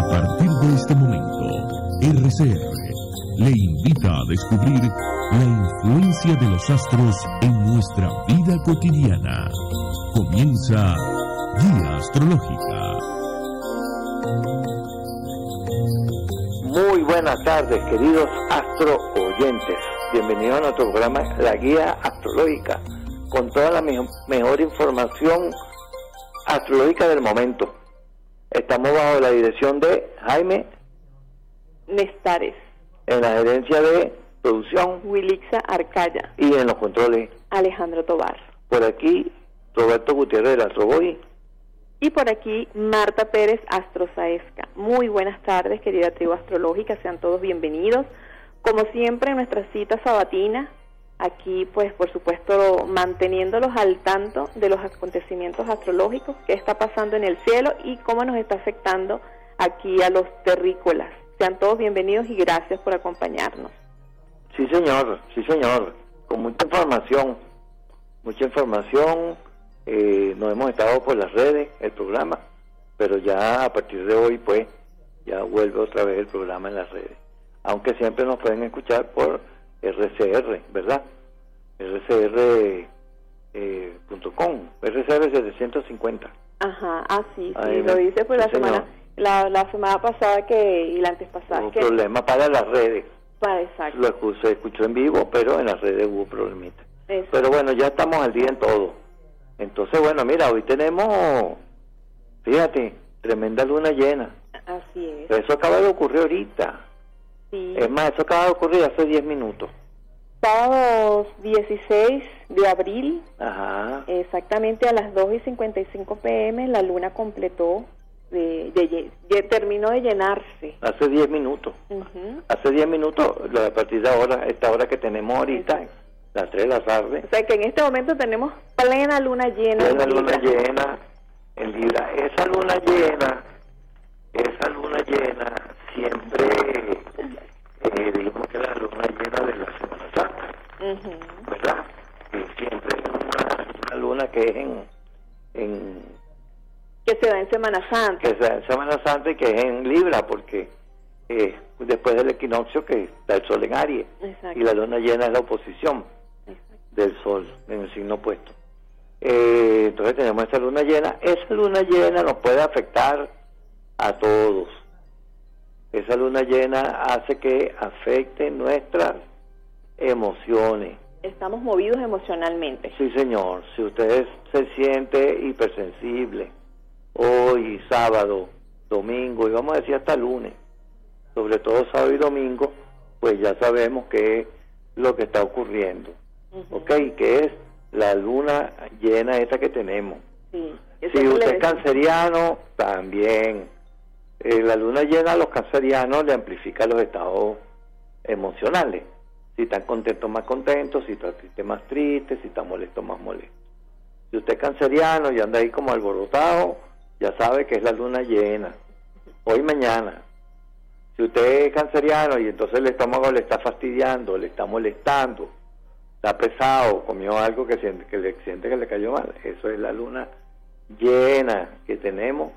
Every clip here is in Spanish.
A partir de este momento, RCR le invita a descubrir la influencia de los astros en nuestra vida cotidiana. Comienza Guía Astrológica. Muy buenas tardes, queridos astro oyentes. Bienvenidos a nuestro programa La Guía Astrológica, con toda la mejor información astrológica del momento. Estamos bajo la dirección de Jaime Nestares. En la gerencia de producción. Wilixa Arcaya. Y en los controles. Alejandro Tobar. Por aquí, Roberto Gutiérrez de la Astroboy. Y por aquí, Marta Pérez Astrosaesca. Muy buenas tardes, querida tribu astrológica. Sean todos bienvenidos. Como siempre, en nuestra cita sabatina, aquí pues por supuesto manteniéndolos al tanto de los acontecimientos astrológicos, qué está pasando en el cielo y cómo nos está afectando aquí a los terrícolas. Sean todos bienvenidos y gracias por acompañarnos. Sí, señor, sí, señor, con mucha información, mucha información, eh, nos hemos estado por las redes, el programa, pero ya a partir de hoy pues ya vuelve otra vez el programa en las redes, aunque siempre nos pueden escuchar por RCR, ¿verdad? RCR.com, eh, RCR 750. Ajá, ah, sí, sí, lo dice pues la semana, la, la, semana pasada que, y la antes pasada. Hubo problema para las redes. Para, exacto. Lo se escuchó en vivo, pero en las redes hubo problemitas. Pero bueno, ya estamos al día en todo. Entonces, bueno, mira, hoy tenemos, fíjate, tremenda luna llena. Así es. eso acaba de ocurrir ahorita. Es más, eso acaba de ocurrir hace 10 minutos. Sábado 16 de abril, Ajá. exactamente a las 2 y 55 pm, la luna completó, de, de, terminó de llenarse. Hace 10 minutos. Hace 10 minutos, a partir de ahora, esta hora que tenemos ahorita, las 3 de la tarde. O sea que en este momento tenemos plena luna llena. Plena luna llena en Libra. Esa luna llena, esa luna llena siempre eh, digamos que la luna llena de la Semana Santa, ¿verdad? Y siempre es una, luna que es en, en, Que se da en Semana Santa. Que se da en Semana Santa y que es en Libra, porque eh, después del equinoccio que está el Sol en Aries, y la luna llena es la oposición del Sol en el signo opuesto. Eh, entonces tenemos esta luna llena. Esa luna llena nos puede afectar a todos esa luna llena hace que afecte nuestras emociones. Estamos movidos emocionalmente. Sí, señor. Si usted se siente hipersensible, hoy, sábado, domingo, y vamos a decir hasta lunes, sobre todo sábado y domingo, pues ya sabemos qué es lo que está ocurriendo. ¿Ok? Que es la luna llena esta que tenemos. Sí. Si usted es canceriano, también eh, la luna llena a los cancerianos le amplifica los estados emocionales. Si están contentos, más contentos, si están tristes, más tristes, si están molestos, más molestos. Si usted es canceriano y anda ahí como alborotado, ya sabe que es la luna llena. Hoy, mañana. Si usted es canceriano y entonces el estómago le está fastidiando, le está molestando, está pesado, comió algo que, siente, que le siente que le cayó mal, eso es la luna llena que tenemos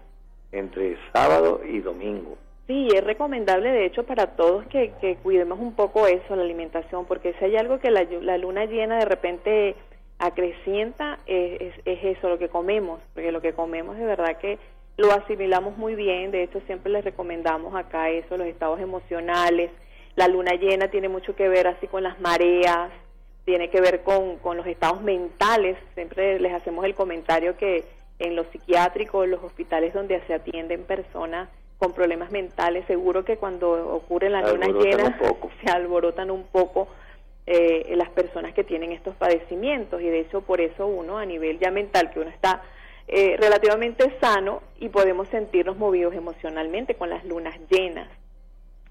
entre sábado y domingo. Sí, es recomendable de hecho para todos que, cuidemos un poco eso, la alimentación, porque si hay algo que la, luna llena de repente acrecienta, es, es, eso, lo que comemos, porque lo que comemos de verdad que lo asimilamos muy bien, de hecho siempre les recomendamos acá eso, los estados emocionales, la luna llena tiene mucho que ver así con las mareas, tiene que ver con, con los estados mentales, siempre les hacemos el comentario que en los psiquiátricos, los hospitales donde se atienden personas con problemas mentales, seguro que cuando ocurre la luna llena se alborotan un poco eh, las personas que tienen estos padecimientos. Y de hecho por eso uno a nivel ya mental que uno está eh, relativamente sano y podemos sentirnos movidos emocionalmente con las lunas llenas.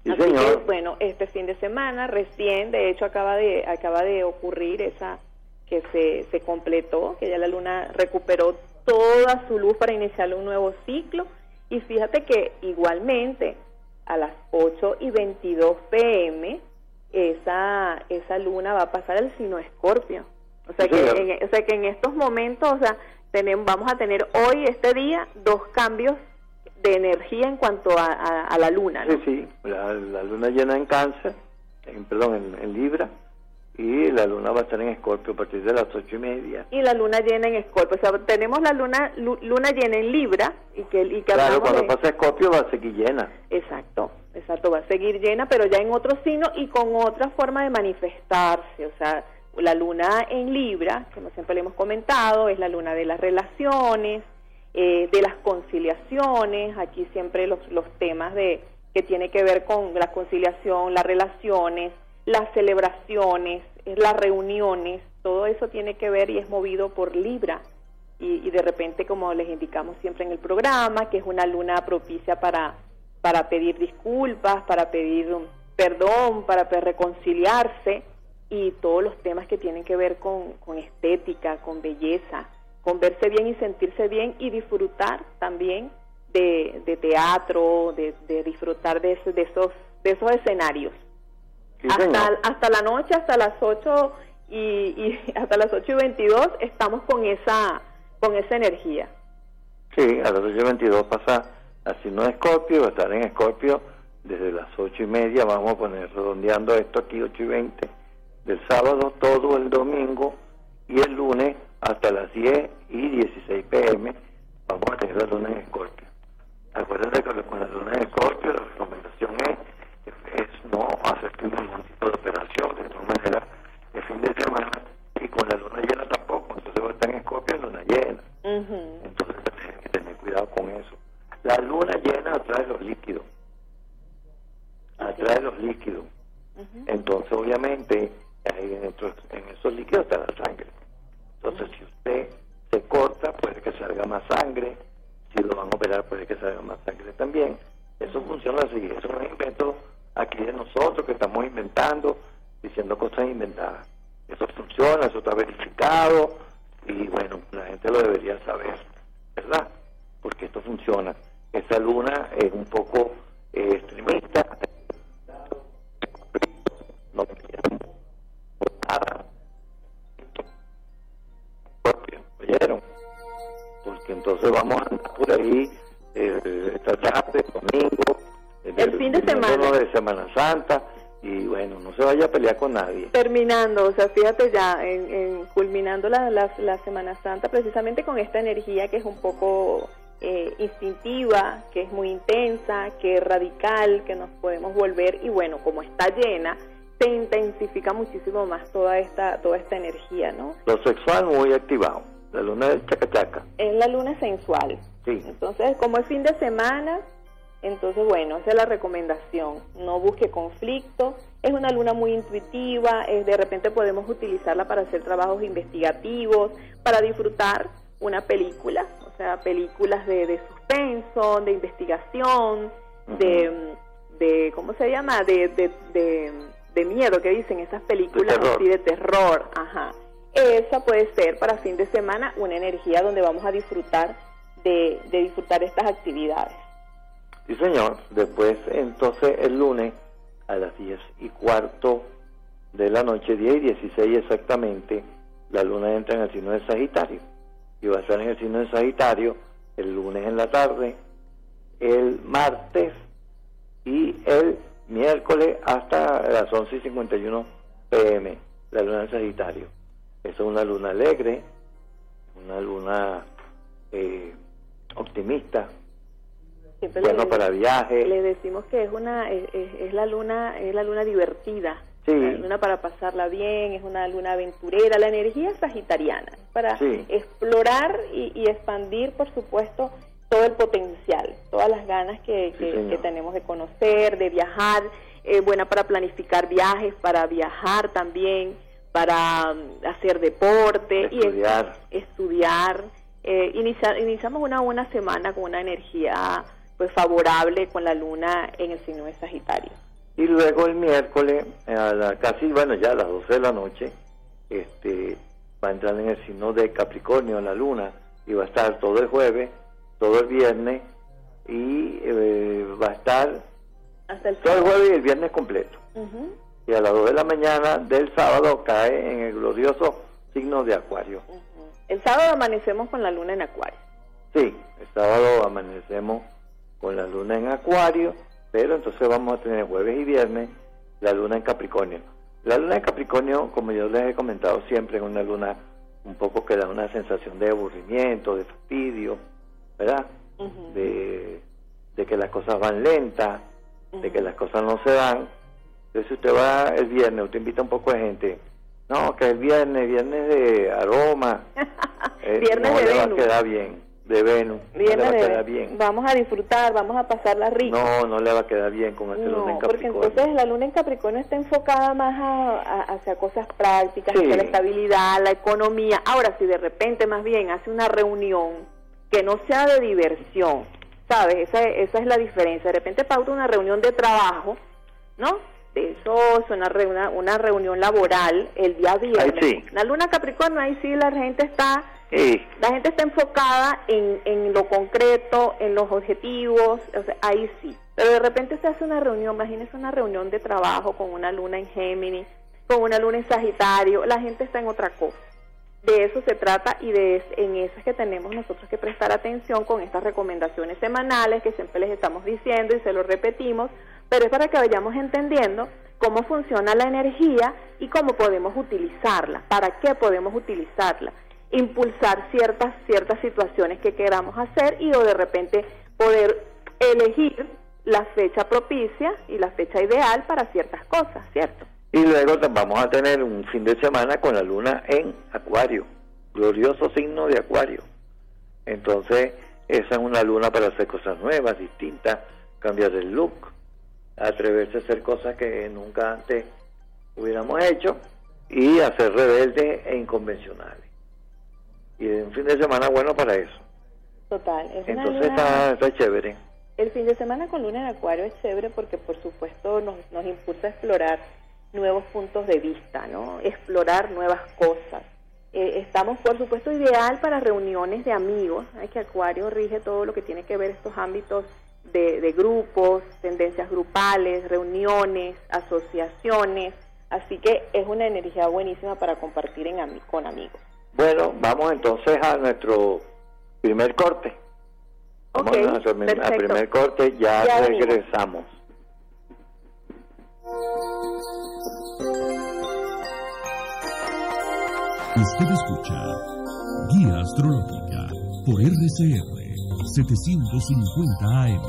Así que bueno, este fin de semana recién, de hecho acaba de acaba de ocurrir esa que se, se completó, que ya la luna recuperó toda su luz para iniciar un nuevo ciclo. Y fíjate que igualmente a las 8 y 22 pm esa, esa luna va a pasar al signo Escorpio. O sea, que en, o sea que en estos momentos, o sea, tenemos, vamos a tener hoy, este día, dos cambios de energía en cuanto a, la luna. Sí, sí, la, luna llena en cáncer, en, perdón, en, Libra, y la luna va a estar en Escorpio a partir de las ocho y media. Y la luna llena en Escorpio, o sea, tenemos la luna luna llena en Libra y que, y que claro, cuando pasa Escorpio va a seguir llena. Exacto, exacto, va a seguir llena, pero ya en otro signo y con otra forma de manifestarse, o sea, la luna en Libra, como siempre le hemos comentado, es la luna de las relaciones, eh, de las conciliaciones, aquí siempre los, los temas de que tiene que ver con la conciliación, las relaciones, las celebraciones, las reuniones, todo eso tiene que ver y es movido por Libra. Y, de repente, como les indicamos siempre en el programa, que es una luna propicia para, para pedir disculpas, para pedir perdón, para reconciliarse y todos los temas que tienen que ver con, estética, con belleza, con verse bien y sentirse bien y disfrutar también de, teatro, de, de disfrutar de, de, esos, de esos escenarios. Hasta, hasta la noche, hasta las 8 y, y, hasta las 8 y 22 estamos con esa, con esa energía. Sí, a las 8 y 22 pasa así no Escorpio, va a estar en Escorpio desde las 8 y media, vamos a poner redondeando esto aquí 8 y 20 del sábado, todo el domingo y el lunes hasta las 10 y 16 pm vamos a tener la luna en Escorpio. Acuérdense que con la luna en Escorpio la recomendación es no hacer ningún tipo de operación de todas maneras el fin de semana y con la luna llena tampoco, entonces va a estar en Escorpio en luna llena. Entonces hay que tener cuidado con eso. La luna llena atrae los líquidos, atrae los líquidos. Entonces obviamente en, en esos líquidos está la sangre. Entonces, si usted se corta, puede que salga más sangre. Si lo van a operar, puede que salga más sangre también. Eso funciona así. Eso es un invento aquí de nosotros que estamos inventando, diciendo cosas inventadas. Eso funciona, eso está verificado y bueno, la gente lo debería saber, ¿verdad? Porque esto funciona. Esa luna es un poco eh, extremista. No nada porque entonces vamos a andar por ahí eh, esta tarde, domingo, el, fin de semana de Semana Santa y bueno, no se vaya a pelear con nadie. Terminando, o sea, fíjate ya, en, culminando la, la, Semana Santa, precisamente con esta energía que es un poco eh, instintiva, que es muy intensa, que es radical, que nos podemos volver, y bueno, como está llena, se intensifica muchísimo más toda esta, toda esta energía, ¿no? Lo sexual muy activado, la luna del chacachaca. Es la luna sensual. Sí. Entonces, como es fin de semana, entonces, bueno, esa es la recomendación. No busque conflicto. Es una luna muy intuitiva. Es, de repente podemos utilizarla para hacer trabajos investigativos, para disfrutar una película, o sea, películas de, de suspenso, de investigación, de, de, ¿cómo se llama? de, de de miedo que dicen esas películas de así de terror, ajá. Esa puede ser para fin de semana una energía donde vamos a disfrutar de, disfrutar estas actividades. Sí, señor. Después, entonces, el lunes a las 10 y cuarto de la noche, 10 y 16 exactamente, la luna entra en el signo de Sagitario. Y va a estar en el signo de Sagitario el lunes en la tarde, el martes y el miércoles hasta las 11 y 51 pm, la luna de Sagitario. es una luna alegre, una luna eh, optimista, bueno para viajes. Le decimos que es una es, la luna es la luna divertida, sí. la luna para pasarla bien, es una luna aventurera, la energía sagitariana para explorar y, y expandir, por supuesto, todo el potencial, todas las ganas que, que, tenemos de conocer, de viajar, eh, buena para planificar viajes, para viajar también, para mm, hacer deporte estudiar. y estudiar. Eh, iniciamos una buena semana con una energía pues favorable con la luna en el signo de Sagitario. Y luego el miércoles, a casi, bueno, ya a las 12 de la noche, este, va a entrar en el signo de Capricornio la luna y va a estar todo el jueves todo el viernes y eh, va a estar todo el jueves y el viernes completo. Y a las 2 de la mañana del sábado cae en el glorioso signo de Acuario. El sábado amanecemos con la luna en Acuario. Sí, el sábado amanecemos con la luna en Acuario, pero entonces vamos a tener jueves y viernes la luna en Capricornio. La luna en Capricornio, como yo les he comentado siempre, es una luna un poco que da una sensación de aburrimiento, de fastidio, ¿verdad? de, que las cosas van lentas, de que las cosas no se dan. Entonces, si usted va el viernes, usted invita un poco de gente, no, que el viernes, viernes de aroma, eh, viernes no de le va a quedar bien de Venus. no le va a quedar bien. Vamos a disfrutar, vamos a pasarla rico. No, no le va a quedar bien con ese luna en Capricornio. porque entonces la luna en Capricornio está enfocada más a, hacia cosas prácticas, hacia la estabilidad, la economía. Ahora, si de repente más bien hace una reunión que no sea de diversión, ¿sabes? Esa, esa es la diferencia. De repente pauta una reunión de trabajo, ¿no? Eso es una, una, una reunión laboral el día viernes. La luna Capricornio, ahí sí la gente está la gente está enfocada en, en lo concreto, en los objetivos, ahí sí. Pero de repente se hace una reunión, imagínese una reunión de trabajo con una luna en Géminis, con una luna en Sagitario, la gente está en otra cosa. De eso se trata y de en eso es que tenemos nosotros que prestar atención con estas recomendaciones semanales que siempre les estamos diciendo y se lo repetimos, pero es para que vayamos entendiendo cómo funciona la energía y cómo podemos utilizarla, para qué podemos utilizarla impulsar ciertas, ciertas situaciones que queramos hacer y o de repente poder elegir la fecha propicia y la fecha ideal para ciertas cosas, ¿cierto? Y luego vamos a tener un fin de semana con la luna en Acuario, glorioso signo de Acuario. Entonces, esa es una luna para hacer cosas nuevas, distintas, cambiar el look, atreverse a hacer cosas que nunca antes hubiéramos hecho y hacer rebeldes e inconvencionales y un fin de semana bueno para eso. Total. Entonces está, chévere. El fin de semana con luna en acuario es chévere porque por supuesto nos, nos impulsa a explorar nuevos puntos de vista, ¿no? Explorar nuevas cosas. Eh, estamos, por supuesto, ideal para reuniones de amigos. Hay que Acuario rige todo lo que tiene que ver estos ámbitos de, de grupos, tendencias grupales, reuniones, asociaciones. Así que es una energía buenísima para compartir en, con amigos. Bueno, vamos entonces a nuestro primer corte. Vamos a nuestro primer corte, ya, regresamos. Usted escucha Guía Astrológica por RCR 750 AM.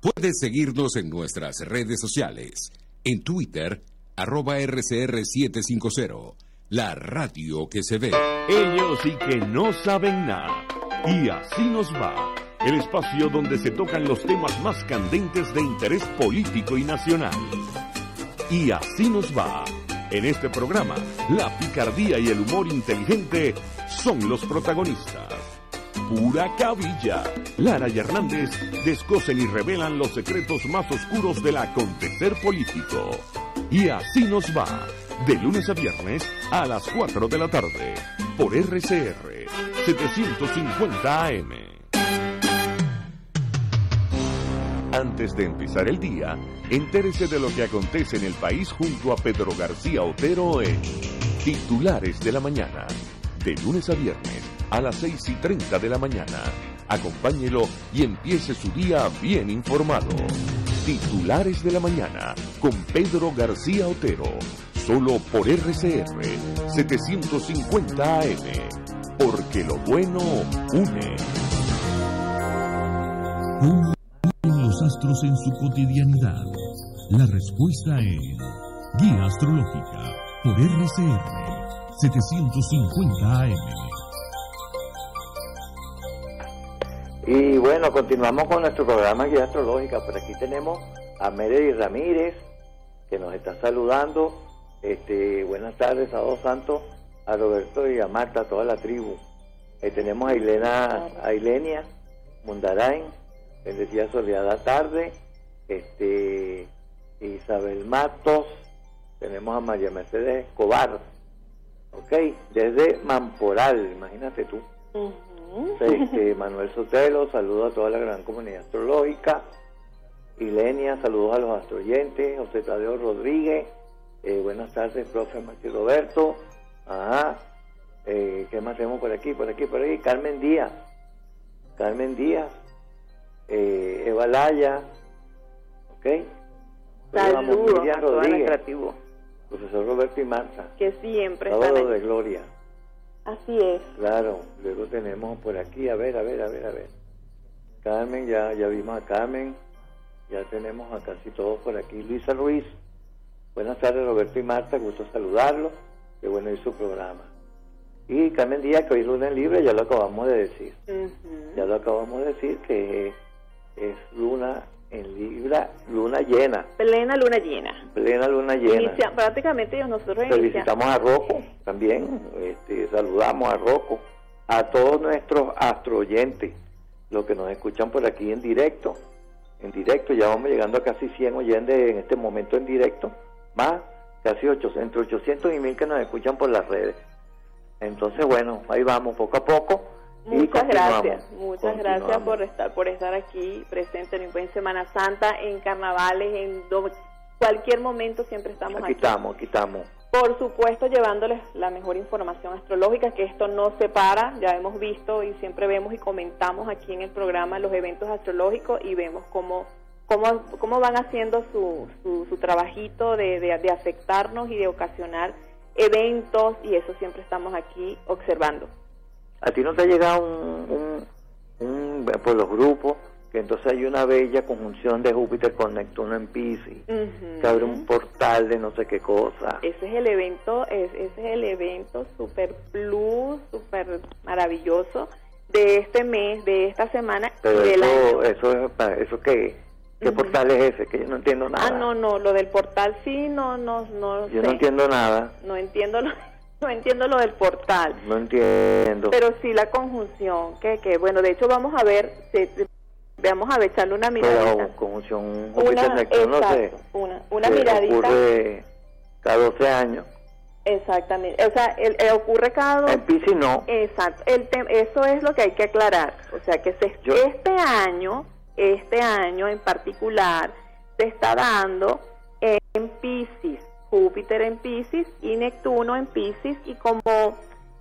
Puede seguirnos en nuestras redes sociales. En Twitter, arroba RCR750, la radio que se ve. Ellos y que no saben nada. Y así nos va. El espacio donde se tocan los temas más candentes de interés político y nacional. Y así nos va. En este programa, la picardía y el humor inteligente son los protagonistas. Pura cabilla. Lara y Hernández descosen y revelan los secretos más oscuros del acontecer político. Y así nos va, de lunes a viernes a las 4 de la tarde, por RCR 750 AM. Antes de empezar el día, entérese de lo que acontece en el país junto a Pedro García Otero en Titulares de la Mañana, de lunes a viernes a las 6 y 30 de la mañana. Acompáñelo y empiece su día bien informado. Titulares de la mañana con Pedro García Otero, solo por RCR 750 AM, porque lo bueno une. ¿Cómo los astros en su cotidianidad? La respuesta es Guía Astrológica por RCR 750 AM. Y bueno, continuamos con nuestro programa Guía Astrológica. Por aquí tenemos a Meredith Ramírez, que nos está saludando. Este, buenas tardes a dos santos, a Roberto y a Marta, a toda la tribu. Tenemos a Ilena, a Ilenia Mundarain, bendecida soleada tarde. Este, Isabel Matos, tenemos a María Mercedes Escobar, ok, desde Mamporal, imagínate tú. Este, Manuel Sotelo, saludo a toda la gran comunidad astrológica. Ilenia, saludos a los astroyentes. José Tadeo Rodríguez, eh, buenas tardes, profe Martín Roberto. Ajá. Eh, ¿Qué más tenemos por aquí? Por aquí, por aquí. Carmen Díaz. Carmen Díaz, eh, Eva Laya, ¿ok? Saludos a toda tribu. Profesor Roberto y Marta. Que siempre Sábado de Gloria. Así es. Claro, luego tenemos por aquí, a ver, a ver, a ver, a ver. Carmen, ya, ya vimos a Carmen, ya tenemos a casi todos por aquí. Luisa Ruiz, buenas tardes Roberto y Marta, gusto saludarlos, qué bueno ir su programa. Y Carmen Díaz, que hoy es lunes libre, ya lo acabamos de decir. Ya lo acabamos de decir que es luna en Libra, luna llena. Plena luna llena. Plena luna llena. prácticamente nosotros Felicitamos a Rocco también, este, saludamos a Rocco, a todos nuestros astro oyentes, los que nos escuchan por aquí en directo, en directo, ya vamos llegando a casi 100 oyentes en este momento en directo, más casi 800, entre 800 y 1000 que nos escuchan por las redes. Entonces, bueno, ahí vamos poco a poco Muchas gracias, muchas gracias por estar por estar aquí presente en Semana Santa, en carnavales, en cualquier momento siempre estamos aquí. Aquí estamos, aquí estamos. Por supuesto, llevándoles la mejor información astrológica, que esto no se para, ya hemos visto y siempre vemos y comentamos aquí en el programa los eventos astrológicos y vemos cómo, cómo, cómo van haciendo su, su, trabajito de, de, de afectarnos y de ocasionar eventos y eso siempre estamos aquí observando. ¿A ti no te ha llegado un, un, por los grupos que entonces hay una bella conjunción de Júpiter con Neptuno en Pisces, que abre un portal de no sé qué cosa. Ese es el evento, ese es el evento super plus, super maravilloso de este mes, de esta semana Pero eso, eso, eso qué, ¿Qué portal es ese? Que yo no entiendo nada. Ah, no, no, lo del portal sí, no, no, no. Yo no entiendo nada. No entiendo lo no entiendo lo del portal. No entiendo. Pero sí la conjunción, que, que bueno, de hecho vamos a ver, vamos a echarle una miradita. Pero conjunción, una, no sé, una, una miradita. ocurre cada 12 años. Exactamente, o sea, el, eh, ocurre cada. En Pisces no. Exacto, el eso es lo que hay que aclarar, o sea, que se, este año, este año en particular, se está dando en Pisces, Júpiter en Pisces y Neptuno en Pisces y como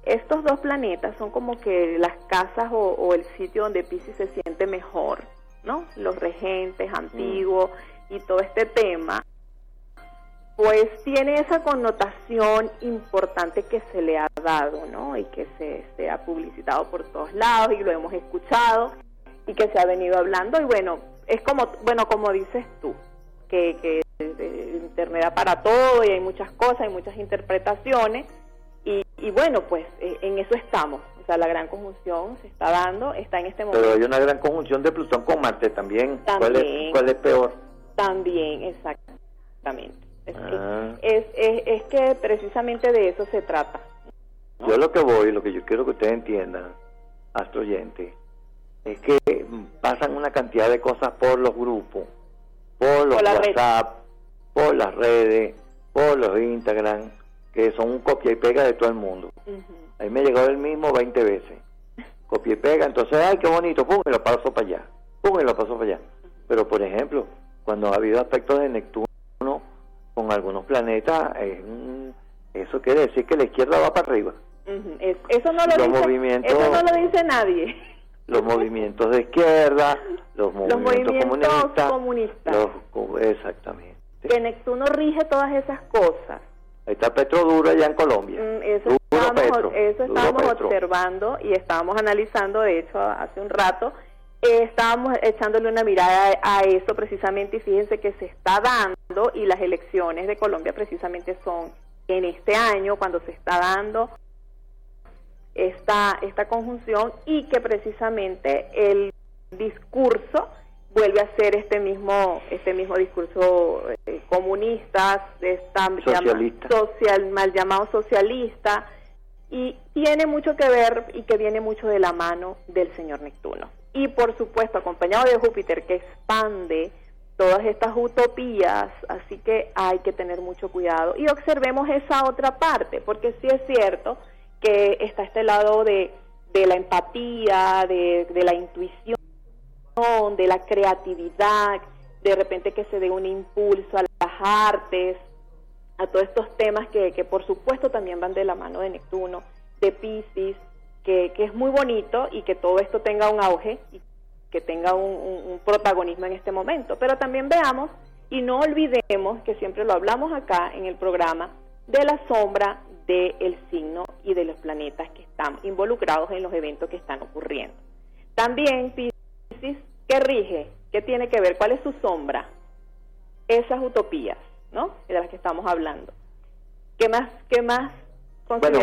estos dos planetas son como que las casas o, el sitio donde Pisces se siente mejor, ¿no? Los regentes antiguos y todo este tema, pues tiene esa connotación importante que se le ha dado, ¿no? Y que se, se ha publicitado por todos lados y lo hemos escuchado y que se ha venido hablando y bueno, es como, bueno, como dices tú, que, que Internet para todo y hay muchas cosas, hay muchas interpretaciones y, bueno, pues eh, en eso estamos. O sea, la gran conjunción se está dando, está en este momento. Pero hay una gran conjunción de Plutón con Marte también. ¿Cuál, es, peor? También, exactamente. Es, que, ah. es, es, que precisamente de eso se trata. Yo lo que voy, lo que yo quiero que ustedes entiendan, astroyente, es que pasan una cantidad de cosas por los grupos, por los WhatsApp, por las redes, por los Instagram, que son un copia y pega de todo el mundo. Ahí me llegó el mismo 20 veces. Copia y pega, entonces, ay, qué bonito, pum, y lo paso para allá, pum, y lo paso para allá. Pero, por ejemplo, cuando ha habido aspectos de Neptuno con algunos planetas, eso quiere decir que la izquierda va para arriba. eso, no lo dice, eso no lo dice nadie. Los movimientos de izquierda, los movimientos, comunistas. exactamente que Neptuno rige todas esas cosas. Ahí está Petro duro allá en Colombia. Mm, eso estábamos, observando y estábamos analizando, de hecho, hace un rato. Eh, estábamos echándole una mirada a, eso precisamente y fíjense que se está dando y las elecciones de Colombia precisamente son en este año cuando se está dando esta, esta conjunción y que precisamente el discurso vuelve a ser este mismo este mismo discurso eh, comunista, socialista. social, mal llamado socialista, y tiene mucho que ver y que viene mucho de la mano del señor Neptuno. Y por supuesto, acompañado de Júpiter, que expande todas estas utopías, así que hay que tener mucho cuidado. Y observemos esa otra parte, porque sí es cierto que está este lado de, de la empatía, de, de la intuición de la creatividad, de repente que se dé un impulso a las artes, a todos estos temas que, que por supuesto también van de la mano de Neptuno, de Pisces, que, que es muy bonito y que todo esto tenga un auge y que tenga un, protagonismo en este momento. Pero también veamos y no olvidemos, que siempre lo hablamos acá en el programa, de la sombra del signo y de los planetas que están involucrados en los eventos que están ocurriendo. También, Pisces, ¿qué rige? ¿Qué tiene que ver? ¿Cuál es su sombra? Esas utopías, ¿no? De las que estamos hablando. ¿Qué más? ¿Qué más? Bueno,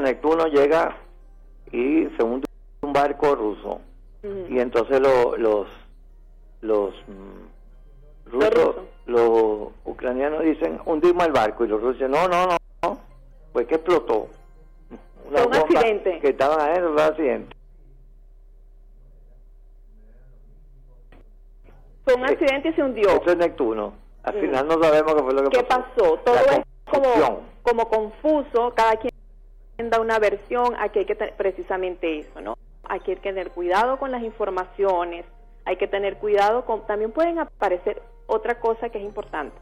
Neptuno llega y según un barco ruso y entonces los los mm, rusos los ucranianos dicen hundimos el barco y los rusos dicen no no no pues que explotó un accidente que estaban ahí un accidente fue un accidente y se hundió eso es Neptuno al final no sabemos qué fue lo que ¿Qué pasó? todo es como como confuso cada quien da una versión aquí hay que precisamente eso no hay que tener cuidado con las informaciones, hay que tener cuidado con... También pueden aparecer otra cosa que es importante.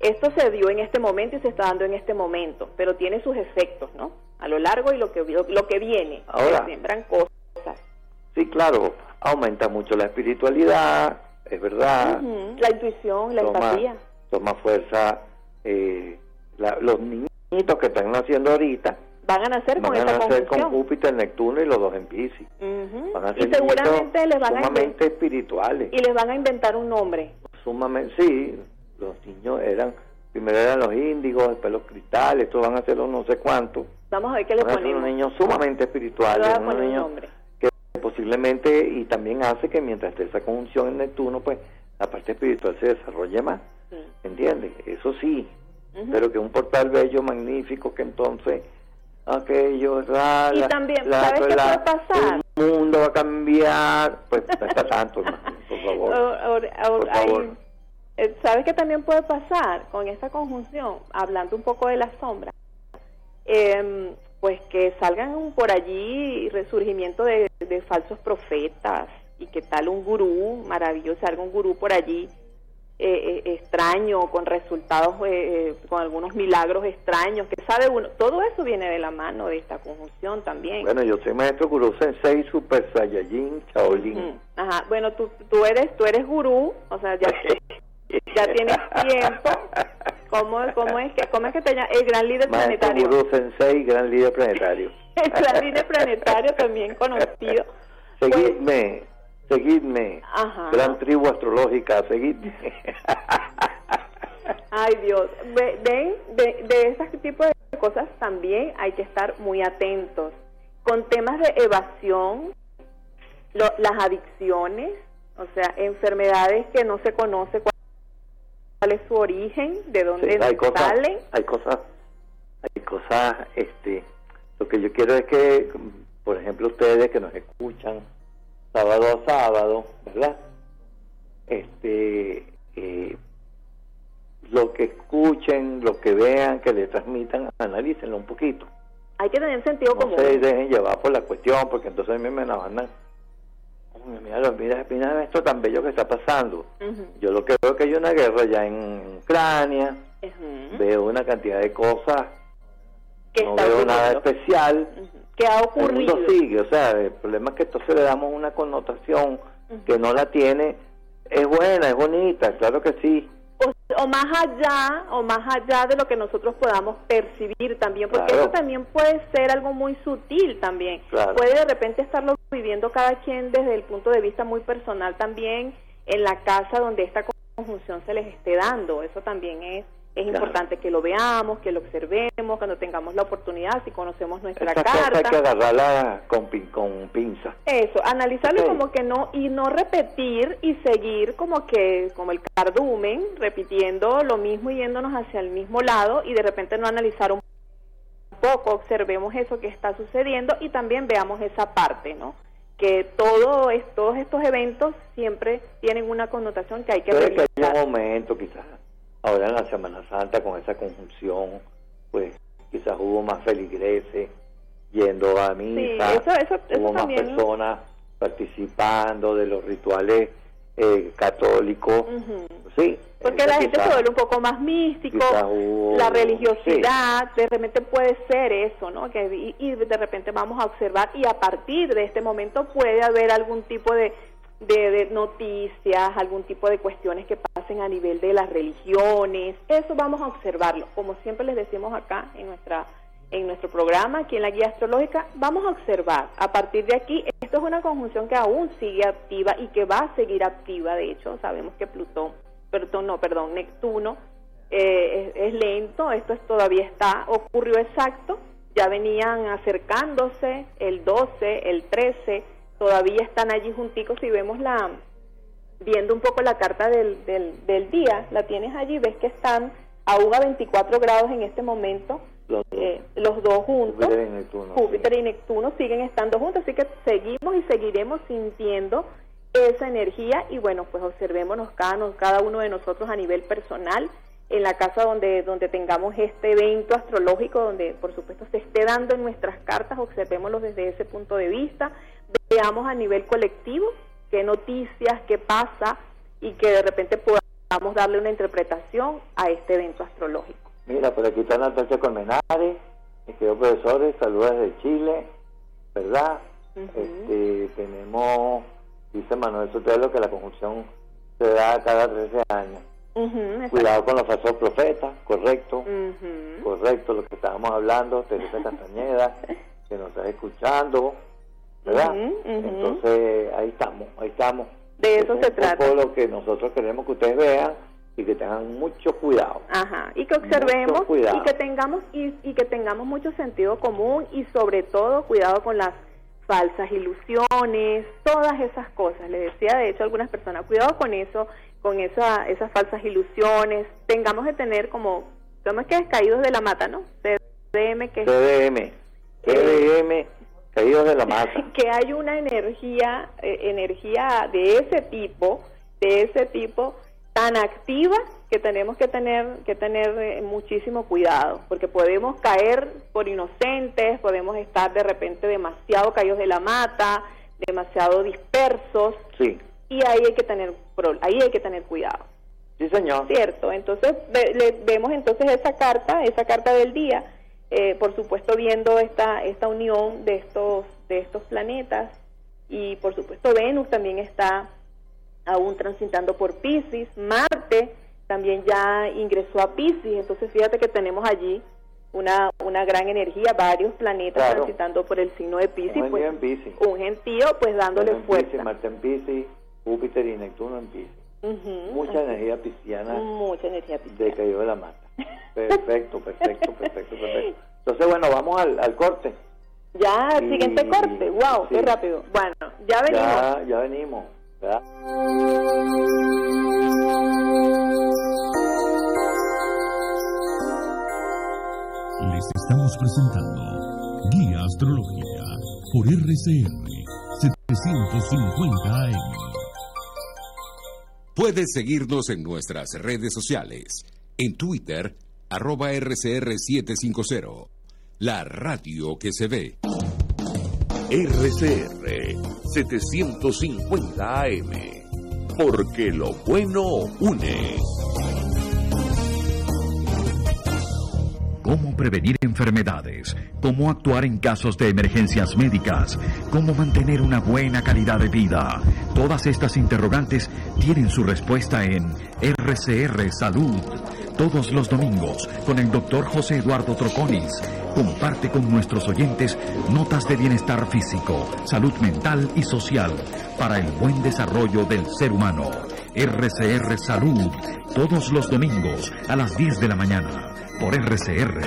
Esto se dio en este momento y se está dando en este momento, pero tiene sus efectos, ¿no? A lo largo y lo que, lo, que viene. Ahora. Siembran cosas. Sí, claro, aumenta mucho la espiritualidad, es verdad. La intuición, la empatía. Toma fuerza eh, los niñitos que están naciendo ahorita van a nacer con esta nacer con Júpiter, Neptuno y los dos en Pisces. Van a ser y seguramente les van sumamente a espirituales. Y les van a inventar un nombre. Sumamente, sí, los niños eran, primero eran los índigos, después los cristales, estos van a ser los no sé cuántos. Vamos a ver qué les ponemos. unos niños sumamente espirituales, unos niños que posiblemente, y también hace que mientras esté esa conjunción en Neptuno, pues la parte espiritual se desarrolle más. ¿Entiendes? Eso sí, pero que un portal bello, magnífico, que entonces aquello, la, y también, ¿sabes qué puede pasar? El mundo va a cambiar, pues no está tanto, por favor. Eh, ¿Sabes qué también puede pasar con esta conjunción? Hablando un poco de la sombra, eh, pues que salgan por allí resurgimiento de, de falsos profetas y que tal un gurú maravilloso, salga un gurú por allí eh, eh, extraño, con resultados, eh, con algunos milagros extraños, que sabe uno, todo eso viene de la mano de esta conjunción también. Bueno, yo soy maestro gurú sensei, super saiyajin, Shaolin. Ajá, bueno, tú, tú eres tú eres gurú, o sea, ya, ya tienes tiempo. ¿Cómo, cómo, es que, ¿Cómo es que te llama? El gran líder maestro planetario. Sensei, gran líder planetario. el gran líder planetario también conocido. Seguidme seguidme, gran tribu astrológica, seguidme. Ay Dios, ven, de, de ese tipo de cosas también hay que estar muy atentos. Con temas de evasión, las adicciones, o sea, enfermedades que no se conoce cuál, es su origen, de dónde hay salen. hay cosas, hay cosas, este, lo que yo quiero es que, por ejemplo, ustedes que nos escuchan, sábado a sábado, ¿verdad? Este, eh, lo que escuchen, lo que vean, que le transmitan, analícenlo un poquito. Hay que tener sentido no común. No se dejen llevar por la cuestión, porque entonces a mí me la mandan. Mira, mira, mira esto tan bello que está pasando. Yo lo que veo es que hay una guerra ya en Ucrania, veo una cantidad de cosas, no veo nada especial que ha ocurrido. El sigue, o sea, el problema es que entonces le damos una connotación que no la tiene. Es buena, es bonita, claro que sí. O, más allá, o más allá de lo que nosotros podamos percibir también, porque eso también puede ser algo muy sutil también. Puede de repente estarlo viviendo cada quien desde el punto de vista muy personal también en la casa donde esta conjunción se les esté dando. Eso también es es importante que lo veamos, que lo observemos, cuando tengamos la oportunidad, si conocemos nuestra carta. hay que agarrarla con, con pinza. Eso, analizarlo como que no, y no repetir y seguir como que, como el cardumen, repitiendo lo mismo y yéndonos hacia el mismo lado y de repente no analizar un poco, observemos eso que está sucediendo y también veamos esa parte, ¿no? que todo es, todos estos eventos siempre tienen una connotación que hay que revisar. que hay un momento quizás Ahora en la Semana Santa con esa conjunción, pues quizás hubo más feligreses yendo a misa, hubo más personas participando de los rituales eh, católico, sí. Porque la gente se vuelve un poco más místico, la religiosidad, de repente puede ser eso, ¿no? Que, y, de repente vamos a observar y a partir de este momento puede haber algún tipo de, de, noticias, algún tipo de cuestiones que pasen a nivel de las religiones, eso vamos a observarlo, como siempre les decimos acá en nuestra en nuestro programa, aquí en la guía astrológica, vamos a observar. A partir de aquí, esto es una conjunción que aún sigue activa y que va a seguir activa. De hecho, sabemos que Plutón, perdón, no, perdón, Neptuno eh, es, lento, esto todavía está, ocurrió exacto, ya venían acercándose el 12, el 13, todavía están allí junticos. Si vemos la, viendo un poco la carta del, del, del día, la tienes allí, ves que están aún a 24 grados en este momento eh, los, dos juntos, Júpiter y, Neptuno, siguen estando juntos, así que seguimos y seguiremos sintiendo esa energía y bueno, pues observémonos cada, cada uno de nosotros a nivel personal en la casa donde, donde tengamos este evento astrológico, donde por supuesto se esté dando en nuestras cartas, observémoslo desde ese punto de vista, veamos a nivel colectivo qué noticias, qué pasa y que de repente podamos darle una interpretación a este evento astrológico. Mira, por aquí está Natacha Colmenares, mis queridos profesores, saludos desde Chile, ¿verdad? este, tenemos, dice Manuel Sotelo, que la conjunción se da cada 13 años. Cuidado con los falsos profetas, correcto, correcto, lo que estábamos hablando, Teresa Castañeda, que nos está escuchando, ¿verdad? Entonces, ahí estamos, ahí estamos. De eso se trata. Todo lo que nosotros queremos que ustedes vean y que tengan mucho cuidado. Ajá, y que observemos y que tengamos y, que tengamos mucho sentido común y sobre todo cuidado con las falsas ilusiones, todas esas cosas. Le decía de hecho a algunas personas, cuidado con eso, con esa, esas falsas ilusiones. Tengamos que tener como, ¿cómo es que es? Caídos de la mata, ¿no? CDM, que CDM, CDM, caídos de la mata. que hay una energía, eh, energía de ese tipo, de ese tipo, tan activa que tenemos que tener que tener eh, muchísimo cuidado porque podemos caer por inocentes podemos estar de repente demasiado caídos de la mata demasiado dispersos sí. y ahí hay que tener ahí hay que tener cuidado sí señor cierto entonces le, vemos entonces esa carta esa carta del día eh, por supuesto viendo esta esta unión de estos de estos planetas. Y por supuesto Venus también está aún transitando por Pisces, Marte también ya ingresó a Pisces, entonces fíjate que tenemos allí una, una gran energía, varios planetas transitando por el signo de Pisces, un, pues, un gentío pues dándole fuerza. Marte en Pisces, Júpiter y Neptuno en Pisces. Mucha energía pisciana. Mucha energía pisciana. De caído de la mata. Perfecto, perfecto, perfecto, perfecto. Entonces, bueno, vamos al, al corte. Ya, siguiente corte. Wow, qué rápido. Bueno, ya venimos. Ya, ya venimos. Les estamos presentando Guía Astrología por RCR 750 AM. Puedes seguirnos en nuestras redes sociales. En Twitter, arroba RCR750. La radio que se ve. RCR 750 AM. Porque lo bueno une. Cómo prevenir enfermedades, cómo actuar en casos de emergencias médicas, cómo mantener una buena calidad de vida. Todas estas interrogantes tienen su respuesta en RCR Salud. Todos los domingos con el doctor José Eduardo Troconis comparte con nuestros oyentes notas de bienestar físico, salud mental y social para el buen desarrollo del ser humano. RCR Salud, todos los domingos a las 10 de la mañana, por RCR.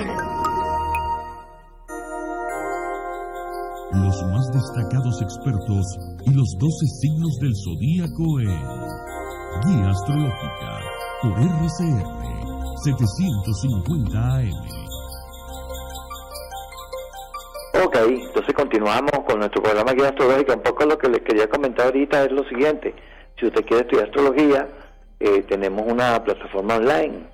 Los más destacados expertos y los 12 signos del zodíaco en Guía Astrológica por RCR 750 AM. Ok, entonces continuamos con nuestro programa Guía Astrológica. Un poco lo que les quería comentar ahorita es lo siguiente. Si usted quiere estudiar astrología, eh, tenemos una plataforma online,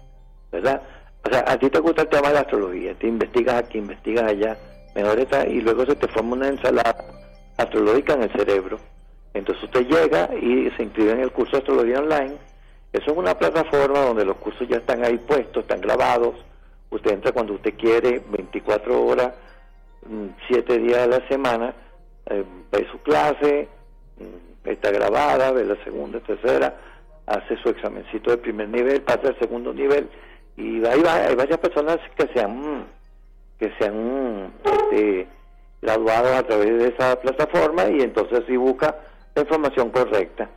¿verdad? O sea, a ti te gusta el tema de la astrología, te investigas aquí, investigas allá, mejor está, y luego se te forma una ensalada astrológica en el cerebro. Entonces usted llega y se inscribe en el curso de astrología online. Eso es una plataforma donde los cursos ya están ahí puestos, están grabados. Usted entra cuando usted quiere, 24 horas, 7 mm, días a la semana, eh, ve su clase, mm, está grabada, ve la segunda, tercera, hace su examencito de primer nivel, pasa al segundo nivel y hay, hay varias personas que se han, que se han este, graduado a través de esa plataforma y entonces si busca la información correcta.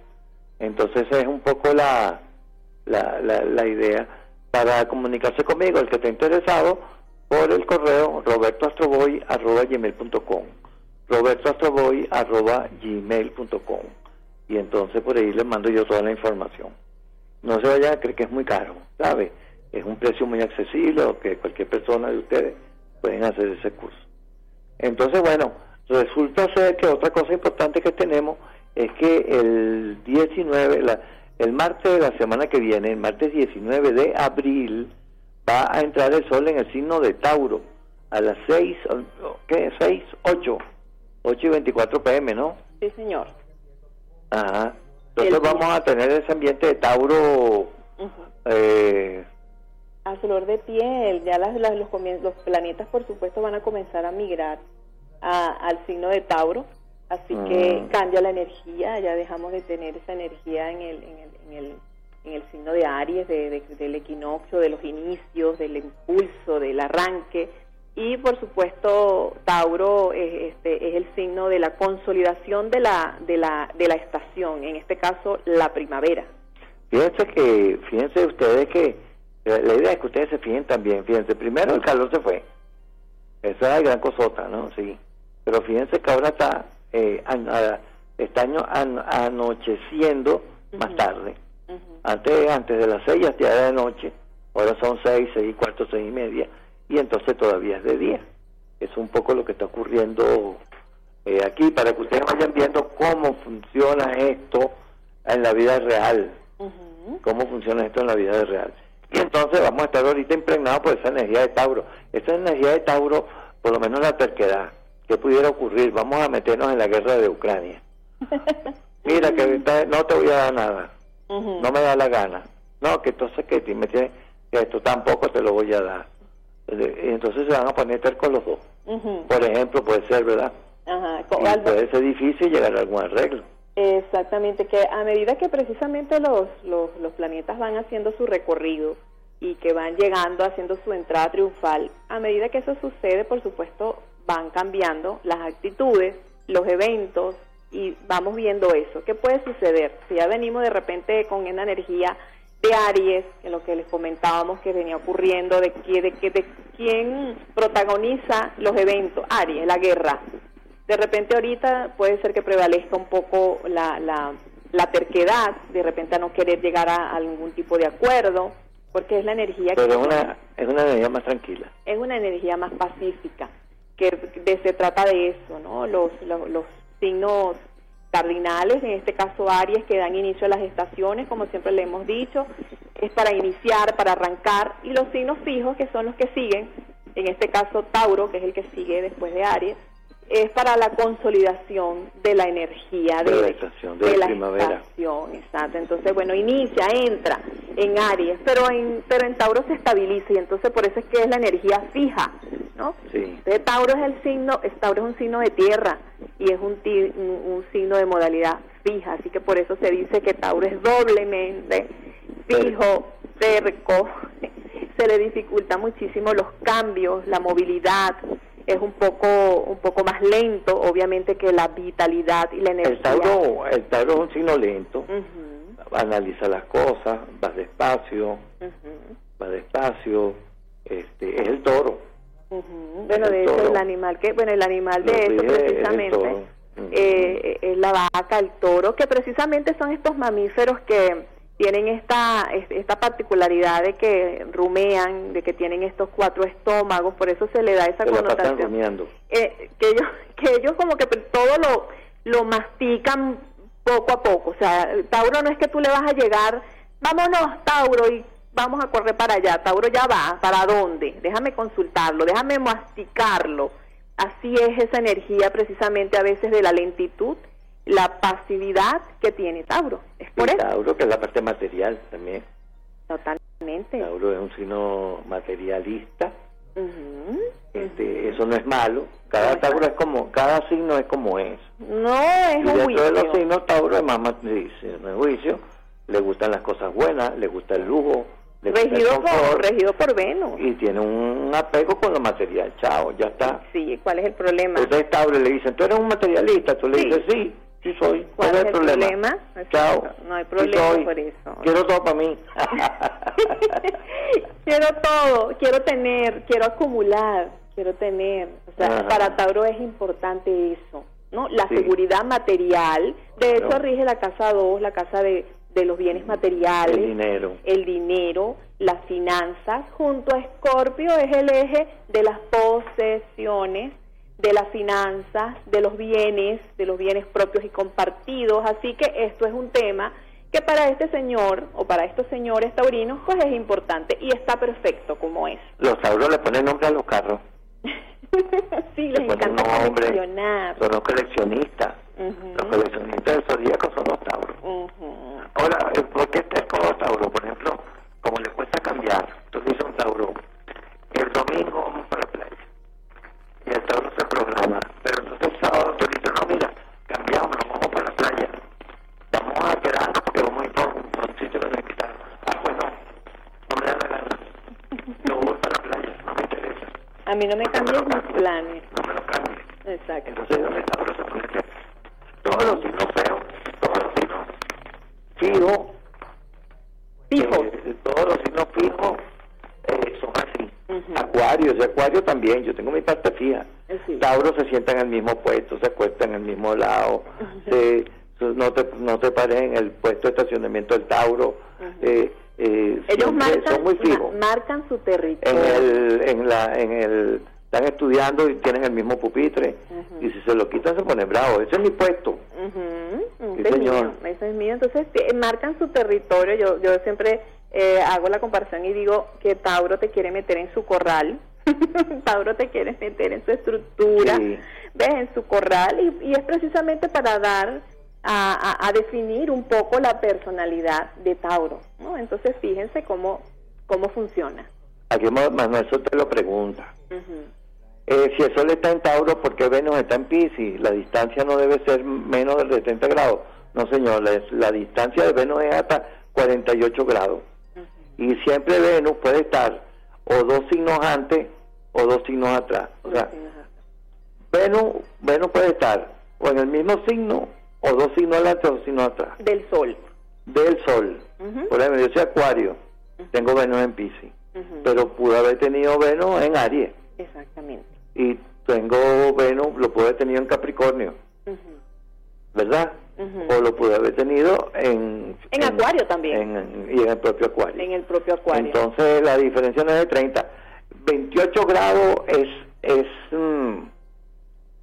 Entonces es un poco la, la, la, idea para comunicarse conmigo, el que esté interesado, por el correo robertoastroboy.gmail.com robertoastroboy.gmail.com y entonces por ahí les mando yo toda la información. No se vayan a creer que es muy caro, ¿sabe? Es un precio muy accesible o que cualquier persona de ustedes pueden hacer ese curso. Entonces, bueno, resulta ser que otra cosa importante que tenemos es que el 19, la, el martes de la semana que viene, el martes 19 de abril, va a entrar el sol en el signo de Tauro a las 6, ¿qué? 6, 8, 8 y 24 pm, ¿no? Sí, señor. Ajá. Entonces vamos a tener ese ambiente de Tauro. eh, a flor de piel, ya las, los, los planetas por supuesto van a comenzar a migrar al signo de Tauro, así que mm. cambia la energía, ya dejamos de tener esa energía en el, en el, en el, en el signo de Aries, de, del equinoccio, de los inicios, del impulso, del arranque, y por supuesto Tauro es, este, es el signo de la consolidación de la, de, la, de la estación, en este caso la primavera. Fíjense que, fíjense ustedes que la idea es que ustedes se fijen también, fíjense, primero el calor se fue, esa es la gran cosota, ¿no? Sí, pero fíjense que ahora está, eh, está anocheciendo más tarde. Antes antes de las seis ya era de noche, ahora son seis, seis y cuarto, seis y media, y entonces todavía es de día. Es un poco lo que está ocurriendo eh, aquí, para que ustedes vayan viendo cómo funciona esto en la vida real. Cómo funciona esto en la vida real. Y entonces vamos a estar ahorita impregnados por esa energía de Tauro. Esa energía de Tauro, por lo menos la terquedad, que pudiera ocurrir, vamos a meternos en la guerra de Ucrania. Mira, que no te voy a dar nada, no me da la gana. No, que entonces que, me tiene, que esto tampoco te lo voy a dar. Y entonces se van a poner tercos los dos. Por ejemplo, puede ser, ¿verdad? Ajá. puede ser difícil llegar a algún arreglo. Exactamente, que a medida que precisamente los, los, los, planetas van haciendo su recorrido y que van llegando, haciendo su entrada triunfal, a medida que eso sucede, por supuesto, van cambiando las actitudes, los eventos y vamos viendo eso. ¿Qué puede suceder? Si ya venimos de repente con una energía de Aries, en lo que les comentábamos que venía ocurriendo, de, que, de, de quién protagoniza los eventos, Aries, la guerra de repente ahorita puede ser que prevalezca un poco la, la, terquedad, de repente a no querer llegar a, algún tipo de acuerdo, porque es la energía Pero que... es una, es una energía más tranquila. Es una energía más pacífica, que de, se trata de eso, ¿no? Los, los, los signos cardinales, en este caso Aries, que dan inicio a las estaciones, como siempre le hemos dicho, es para iniciar, para arrancar, y los signos fijos, que son los que siguen, en este caso Tauro, que es el que sigue después de Aries, es para la consolidación de la energía de, la estación, de, la primavera. exacto. Entonces, bueno, inicia, entra en Aries, pero en pero en Tauro se estabiliza y entonces por eso es que es la energía fija, ¿no? Sí. Tauro es el signo, Tauro es un signo de tierra y es un, un, signo de modalidad fija, así que por eso se dice que Tauro es doblemente fijo, cerco, se le dificulta muchísimo los cambios, la movilidad, es un poco un poco más lento, obviamente que la vitalidad y la energía. El Tauro, el Tauro es un signo lento, analiza las cosas, va despacio, va despacio, este, es el toro. Bueno, de hecho el animal que, bueno, el animal de eso precisamente eh, es la vaca, el toro, que precisamente son estos mamíferos que tienen esta, esta particularidad de que rumean, de que tienen estos cuatro estómagos, por eso se le da esa connotación. Eh, que ellos, que ellos como que todo lo, lo mastican poco a poco. O sea, Tauro no es que tú le vas a llegar, vámonos Tauro y vamos a correr para allá. Tauro ya va, ¿para dónde? Déjame consultarlo, déjame masticarlo. Así es esa energía precisamente a veces de la lentitud la pasividad que tiene Tauro. Es por Y eso. Tauro, que es la parte material también. Totalmente. Tauro es un signo materialista. Ujú. Este, eso no es malo. Cada No Tauro es como, cada signo es como es. No es Y un dentro de los juicio. signos Tauro es más dice, no es juicio. Le gustan las cosas buenas, le gusta el lujo, le gusta el Regido por, regido por Venus. y tiene un apego con lo material. Chao, ya está. Sí, ¿cuál es el problema? Entonces Tauro le dicen, tú eres un materialista, tú le Sí. dices, sí, sí soy. ¿Cuál es el problema? Chao. No hay problema por eso. Quiero todo para mí. quiero todo, quiero tener, quiero acumular, quiero tener. O sea, Ajá. para Tauro es importante eso, ¿no? La Sí. seguridad material. De hecho, rige la casa 2, la casa de, de los bienes materiales. el dinero. el dinero, las finanzas, junto a Escorpio es el eje de las posesiones, de las finanzas, de los bienes, de los bienes propios y compartidos. Así que esto es un tema que para este señor o para estos señores taurinos pues es importante y está perfecto como es. Los Tauros le ponen nombre a los carros. sí, Le les ponen encanta coleccionar. Son los coleccionistas. Los coleccionistas del zodíaco son los Tauros. ujú. Ahora, eh, ¿por qué este es como Tauro? Por ejemplo, como le cuesta cambiar, tú dices un Tauro, el domingo vamos para la playa. Y el Tauro programa. Pero entonces el sábado tú dices, no, mira, cambiamos, nos vamos para la playa. Vamos a quedarnos porque vamos a ir por un sitio que nos invitaron. Ah, bueno, no me da la gana. Yo voy para la playa, no me interesa. A mí no me cambian mis planes. No me lo cambies. Exacto. Entonces el Tauro se pone que todos los signos feos, todos los signos fijos, Fijos. eh, todos los signos fijos eh, son así. Acuario, ese Acuario también, yo tengo mi parte fija. Eh, sí. Tauro se sienta en el mismo puesto, se acuesta en el mismo lado, se- no, te, no te pares en el puesto de estacionamiento del Tauro. eh, eh, Ellos marcan, son muy fijos. ma- marcan su En territorio. el, en la, en el, están estudiando y tienen el mismo pupitre. Y si se lo quitan se pone bravo. Ese es mi puesto. Sí, ese es mío, ese es mío. Entonces eh, marcan su territorio. Yo, yo siempre eh, hago la comparación y digo que Tauro te quiere meter en su corral. Tauro te quiere meter en su estructura, Sí. ves, en su corral y, y es precisamente para dar a, a- a definir un poco la personalidad de Tauro, ¿no? Entonces fíjense cómo cómo funciona. Aquí Ma- Manuel te lo pregunta. Eh, si el Sol está en Tauro, ¿por qué Venus está en Pisces? La distancia no debe ser menos de 70 grados. No, señor, la, la distancia de Venus es hasta 48 grados. Y siempre Venus puede estar o dos signos antes o dos signos atrás. O sea, Venus, Venus puede estar o en el mismo signo o dos signos adelante o dos signos atrás. Del Sol. Del Sol. Por ejemplo, yo soy Acuario, tengo Venus en Pisces, pero pude haber tenido Venus en Aries. Exactamente. y tengo Venus, lo pude haber tenido en Capricornio, Ujú. O lo pude haber tenido en... En Acuario también. en- y en el propio Acuario. En el propio Acuario. Entonces la diferencia no es de 30. 28 grados es es mm,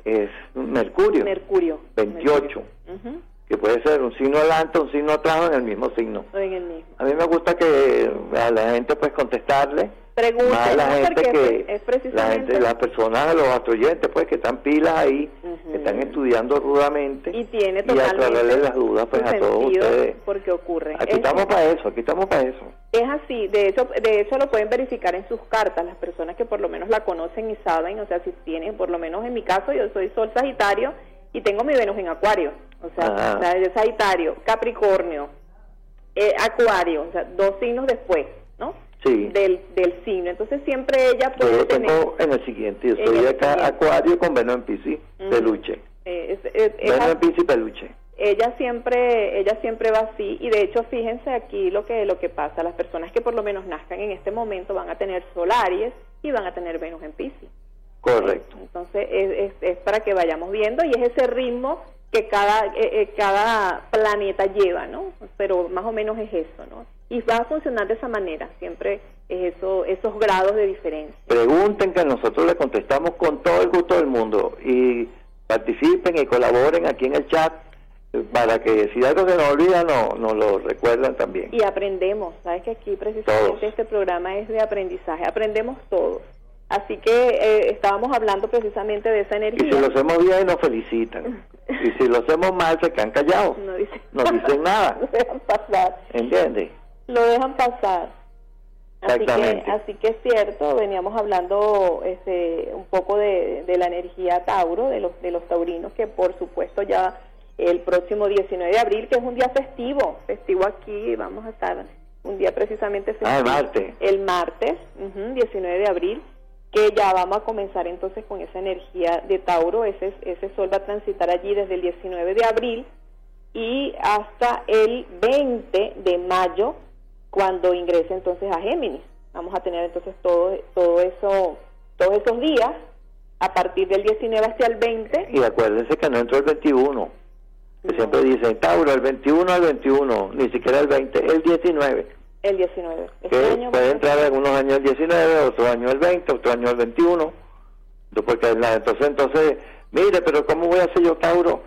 es Mercurio, Mercurio. 28, Ujú. que puede ser un signo adelante, un signo atrás o en el mismo signo. O en el mismo. A mí me gusta que a la gente pues contestarle Pregunten, más la gente porque que es, la precisamente gente, las personas, los astroyentes pues que están pilas ahí, que están estudiando rudamente y tiene y aclararle las dudas pues a todos ustedes. porque ocurre. Aquí Es- estamos para eso, aquí estamos para eso. Es así, de hecho, de hecho lo pueden verificar en sus cartas, las personas que por lo menos la conocen y saben, o sea, si tienen, por lo menos en mi caso, yo soy Sol Sagitario y tengo mi Venus en Acuario, o sea, Ajá. o sea, de Sagitario, Capricornio, eh, Acuario, o sea, dos signos después. Sí. Del, del signo, entonces siempre ella Yo puede lo tener... tengo en el siguiente, yo soy acá siguiente. Acuario con Venus en Piscis, Ujú. peluche. eh, es- es- en Piscis, peluche. ella siempre ella siempre va así y de hecho fíjense aquí lo que lo que pasa las personas que por lo menos nazcan en este momento van a tener Sol Aries y van a tener Venus en Piscis Correcto. entonces es, es, es para que vayamos viendo y es ese ritmo que cada eh, eh, cada planeta lleva no pero más o menos es eso no y va a funcionar de esa manera siempre es eso esos grados de diferencia Pregunten que nosotros le contestamos con todo el gusto del mundo y participen y colaboren aquí en el chat eh, para que si algo se nos olvida no nos lo recuerdan también. y aprendemos sabes que aquí precisamente Todos. este programa es de aprendizaje aprendemos todos Así que eh, estábamos hablando precisamente de esa energía. Y si lo hacemos bien, nos felicitan. y si lo hacemos mal, se quedan callados. No dicen, no dicen nada. Lo dejan pasar. ¿Entiendes? Lo dejan pasar. Así que, así que es cierto, veníamos hablando este, un poco de, de la energía Tauro, de los, de los taurinos, que por supuesto ya el próximo 19 de abril, que es un día festivo, festivo aquí, vamos a estar un día precisamente festivo. Ah, el martes. El martes, ujú, 19 de abril, que ya vamos a comenzar entonces con esa energía de Tauro, ese, ese sol va a transitar allí desde el 19 de abril y hasta el 20 de mayo cuando ingrese entonces a Géminis. Vamos a tener entonces todo todo eso todos esos días a partir del 19 hasta el 20. Y acuérdense que no entró el 21. Que No. Siempre dicen, Tauro, el 21 al 21, ni siquiera el 20, el 19. El 19. Este Que año puede entrar algunos años el 19, otro año el 20, otro año el 21. Entonces, porque entonces, entonces, mire, pero ¿cómo voy a ser yo Tauro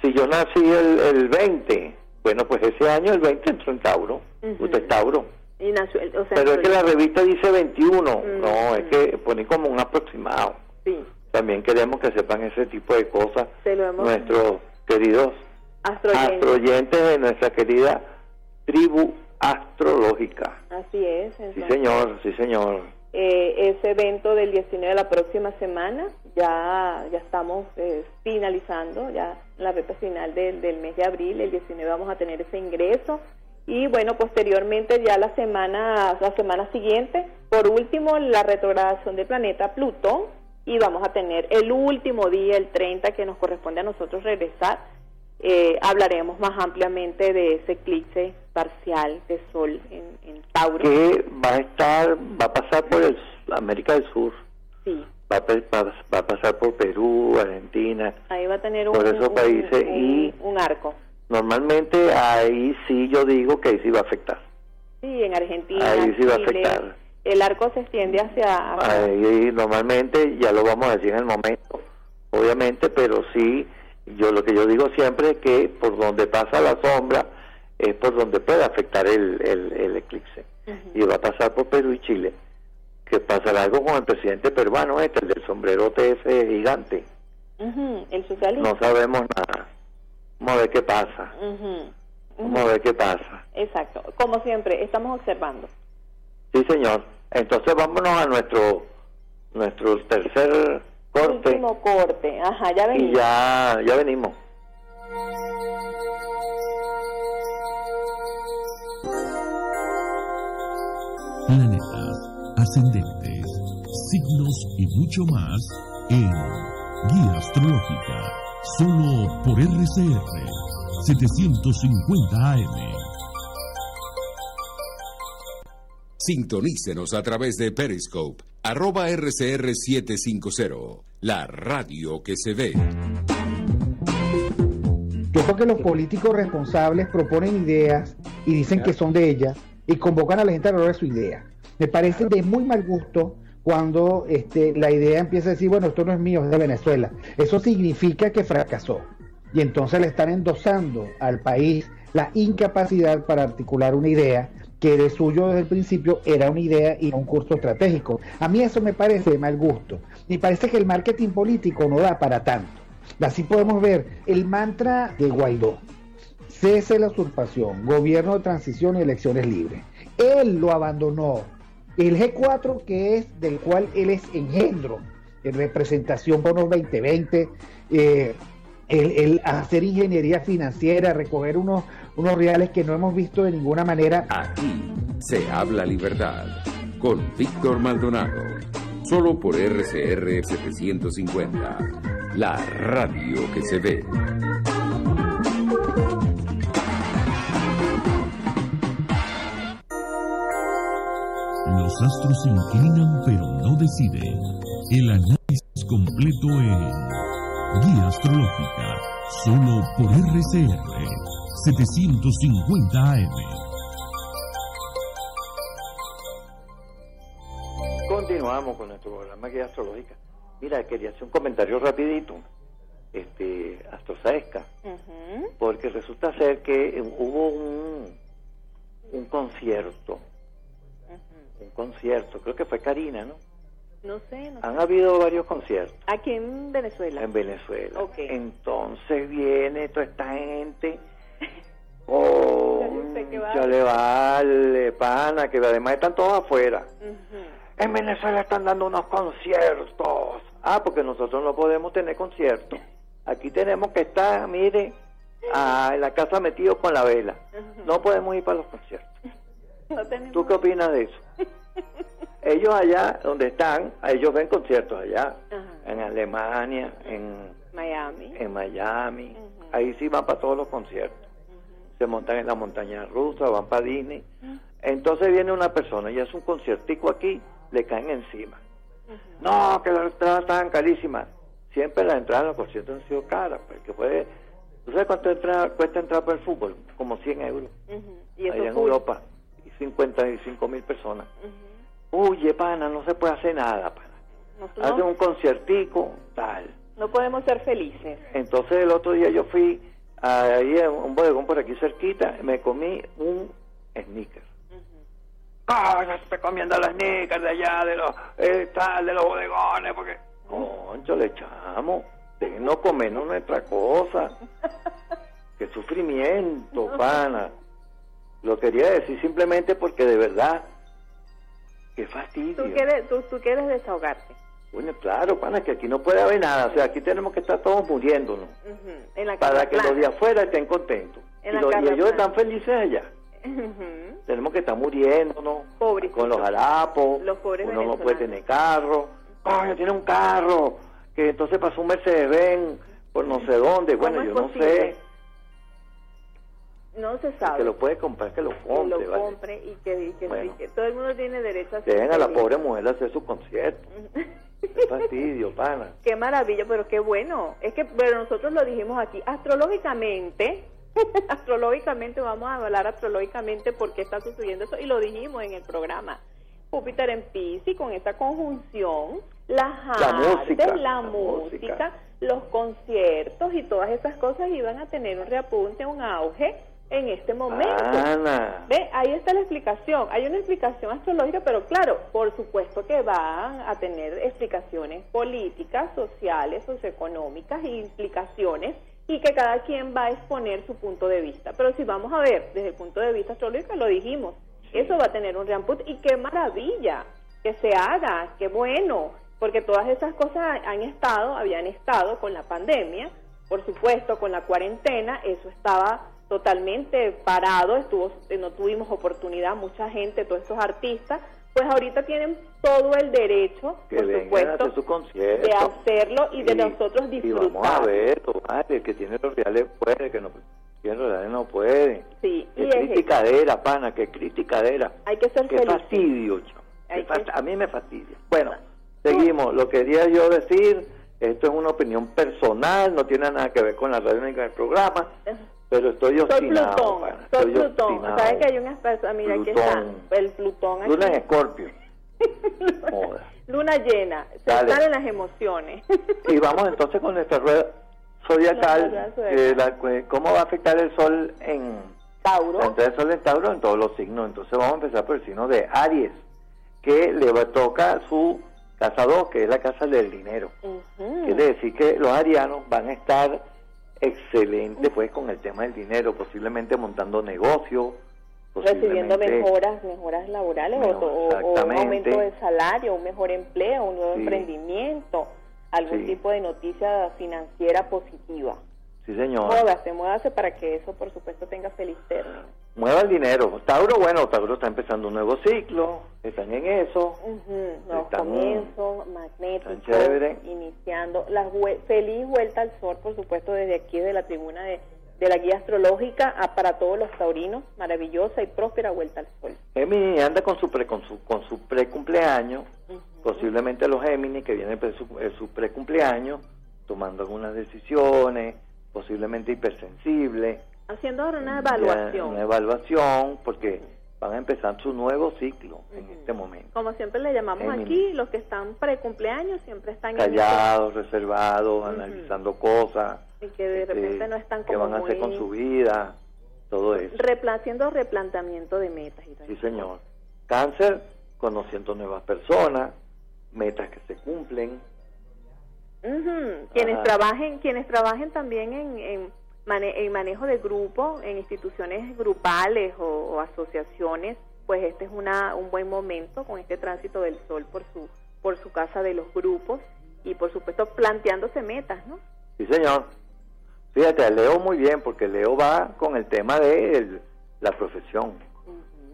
si yo nací el, el 20? Bueno, pues ese año el 20 entró en Tauro. Ujú. Usted es Tauro. y nació, el- o sea, Pero es que la revista dice 21. Mm. No, es que ponen como un aproximado. sí, También queremos que sepan ese tipo de cosas nuestros queridos astroyentes. astroyentes de nuestra querida tribu astrológica. Así es. Sí, señor, sí, señor. eh, ese evento del 19 de la próxima semana ya ya estamos eh, finalizando ya la recta final del, del mes de abril el 19 vamos a tener ese ingreso y bueno posteriormente ya la semana la semana siguiente por último la retrogradación del planeta Plutón y vamos a tener el último día el 30 que nos corresponde a nosotros regresar eh, hablaremos más ampliamente de ese eclipse parcial de sol en, en Tauro Que va a estar, va a pasar por el América del Sur, sí va a, pe- va- va a pasar por Perú, Argentina. Ahí va a tener un, Por esos un- países un- y- un arco. Normalmente ahí sí yo digo que ahí sí va a afectar. Sí, en Argentina, Ahí sí va a afectar. el arco se extiende hacia... Ahí normalmente ya lo vamos a decir en el momento, obviamente, pero sí, yo lo que yo digo siempre es que por donde pasa la sombra es por donde puede afectar el, el, el eclipse. Y va a pasar por Perú y Chile. Que pasará algo con el presidente peruano este, el del sombrerote ese gigante. Ujú, el socialismo. No sabemos nada. Vamos a ver qué pasa. Vamos a ver qué pasa. Exacto. Como siempre, estamos observando. Sí, señor. Entonces vámonos a nuestro nuestro tercer corte Último corte. Ajá, ya y venimos. ya ya venimos. planetas, ascendentes, signos y mucho más en Guía Astrológica, solo por RCR 750 AM. Sintonícenos a través de Periscope, arroba RCR750, la radio que se ve. Yo creo que los políticos responsables proponen ideas y dicen que son de ellas y convocan a la gente a lograr su idea. Me parece de muy mal gusto cuando este, la idea empieza a decir, bueno, esto no es mío, es de Venezuela. Eso significa que fracasó. Y entonces le están endosando al país la incapacidad para articular una idea que de suyo desde el principio era una idea y un curso estratégico. A mí eso me parece de mal gusto. Me parece que el marketing político no da para tanto. Así podemos ver el mantra de Guaidó. Cese la usurpación, gobierno de transición y elecciones libres. Él lo abandonó. El G4, que es del cual él es engendro, en representación por los 2020, eh, el hacer ingeniería financiera, recoger unos, unos reales que no hemos visto de ninguna manera. Aquí se habla libertad con Víctor Maldonado, solo por RCR 750, la radio que se ve. Los astros se inclinan pero no deciden. El análisis completo en Guía Astrológica, solo por RCR 750 AM. Continuamos con nuestro programa Guía Astrológica. Mira, quería hacer un comentario rapidito. Este, Astrosaesca, porque resulta ser que hubo un, un concierto, un concierto, creo que fue Karina, ¿no? No sé, no sé. Han habido varios conciertos Aquí en Venezuela. en Venezuela. Ok. Entonces viene toda esta gente. Oh, Ya le vale, pana, que además están todos afuera. En Venezuela están dando unos conciertos. Ah, porque nosotros no podemos tener conciertos. Aquí tenemos que estar, mire, ah, en la casa metidos con la vela. No podemos ir para los conciertos. No tenemos. ¿Tú qué opinas de eso? Ellos allá donde están, ellos ven conciertos allá, Ajá. en Alemania, en, Miami. en Miami. Ahí sí van para todos los conciertos. Se montan en la montaña rusa, van para Disney. Entonces viene una persona y hace un conciertico aquí, le caen encima. No, que las entradas estaban carísimas. Siempre las entradas en los conciertos han sido caras, porque puede... ¿Tú sabes cuánto entra- cuesta entrar para el fútbol? Como 100 euros. Y eso allá en. Europa. Y 55 mil personas. Ujú. Oye, pana, no se puede hacer nada, pana. No, un conciertico, tal. no podemos ser felices. Entonces el otro día yo fui ahí a un bodegón por aquí cerquita, me comí un sneaker. ¡Ah, no estoy comiendo las sneakers de allá, de los, eh, tal, de los bodegones! Porque, concho, le echamos, déjenos comernos nuestra cosa. ¡Qué sufrimiento, pana! Lo quería decir simplemente porque de verdad, qué fastidio. Tú quieres, tú, tú quieres desahogarte. Bueno, claro, pana, que aquí no puede haber nada. O sea, aquí tenemos que estar todos muriéndonos. Ujú. En la Para que los de afuera estén contentos. En Y, los- y ellos están felices allá. Tenemos que estar muriéndonos Pobrecitos. con los harapos. Los pobres Uno no puede tener carro. Coño, tiene un carro. Que entonces pasó un Mercedes-Benz por no sé dónde. ¿Cómo Bueno, yo no sé. No se Que sabe. lo puede comprar, que lo que compre. lo ¿vale? compre y que, y que, Bueno. y que todo el mundo tiene derecho a Dejen a la pobre mujer hacer su concierto. Qué fastidio, pana. Qué maravilla, pero qué bueno. Es que, pero nosotros lo dijimos aquí, astrológicamente, astrológicamente, vamos a hablar astrológicamente por qué está sucediendo eso, y lo dijimos en el programa. Júpiter en Piscis, con esa conjunción, las La artes, música, la, la música, música. los conciertos y todas esas cosas iban a tener un reapunte, un auge en este momento. Ana. Ve, ahí está la explicación. Hay una explicación astrológica, pero claro, por supuesto que van a tener explicaciones políticas, sociales, socioeconómicas e implicaciones y que cada quien va a exponer su punto de vista. Pero si vamos a ver desde el punto de vista astrológico, lo dijimos, eso va a tener un reamput y qué maravilla que se haga, qué bueno, porque todas esas cosas han estado, habían estado con la pandemia, por supuesto, con la cuarentena, eso estaba totalmente parado, estuvo, eh, no tuvimos oportunidad, mucha gente, todos estos artistas, pues ahorita tienen todo el derecho, Que por supuesto, hacer su de hacerlo y de nosotros Y disfrutar. vamos a ver, el que tiene los reales puede, que no tiene los reales no puede. Sí, y Qué es criticadera, pana, qué criticadera. hay que ser Qué feliz. fastidio. Qué que- A mí me fastidia. Bueno, seguimos. Lo quería yo decir, esto es una opinión personal, no tiene nada que ver con la radio ni con el programa, pero estoy Soy obstinado, Plutón, pana, soy estoy Plutón. obstinado. ¿Sabes que hay unas personas? Mira, aquí está Plutón. el Plutón aquí. Luna en Escorpio. Luna llena, se Dale. salen las emociones. Y vamos entonces con nuestra rueda zodiacal. eh, la- ¿Cómo va a afectar el sol en Tauro. entrada del sol en Tauro en todos los signos? Entonces vamos a empezar por el signo de Aries, que le va- toca su casa 2, que es la casa del dinero. Ujú. Quiere decir que los arianos van a estar excelentes pues con el tema del dinero, posiblemente montando negocios, recibiendo posiblemente- mejoras, mejoras laborales o, Mejor, o- o un aumento de salario, un mejor empleo, un nuevo Sí. emprendimiento, algún Sí. tipo de noticia financiera positiva. Sí, señor. Módase, módase para que eso, por supuesto, tenga feliz término. Mueva el dinero. Tauro, bueno, Tauro está empezando un nuevo ciclo, están en eso. Ujú, Nuevos Están- comienzos, magnéticos, iniciando. La feliz vuelta al sol, por supuesto, desde aquí, de la tribuna de, de la guía astrológica, a- para todos los taurinos. Maravillosa y próspera vuelta al sol. Géminis anda con su pre, con su, con su pre-cumpleaños, Ujú. posiblemente los Géminis que vienen su, eh, su pre-cumpleaños, tomando algunas decisiones, posiblemente hipersensibles. Haciendo ahora una evaluación. Una evaluación, porque van a empezar su nuevo ciclo en Ujú. este momento. Como siempre le llamamos Géminis. aquí, los que están pre-cumpleaños siempre están en Callados, reservados, Ujú. analizando cosas. y que de este, repente no están ¿Qué como van a hacer con su vida? Todo eso. haciendo replanteamiento de metas y todo Sí, señor. Cáncer, conociendo nuevas personas, metas que se cumplen. Quienes trabajen, quienes trabajen también en, en, manejo de grupo, en instituciones grupales o, asociaciones, pues este es una, un buen momento con este tránsito del sol por su por su casa de los grupos y por supuesto planteándose metas, ¿no? Sí, señor. Fíjate, leo muy bien porque Leo va con el tema de la profesión.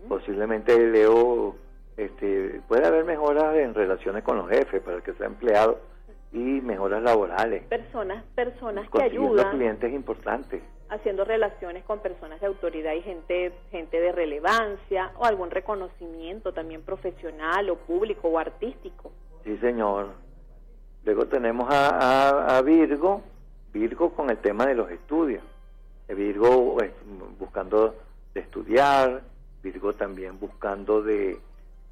Posiblemente Leo este, puede haber mejoras en relaciones con los jefes para que sea empleado y mejoras laborales. Personas, personas que ayudan. clientes importantes. Haciendo relaciones con personas de autoridad y gente, gente de relevancia o algún reconocimiento también profesional o público o artístico. Sí, señor. Luego tenemos a, a, Virgo, Virgo con el tema de los estudios. Virgo pues, buscando de estudiar, Virgo también buscando de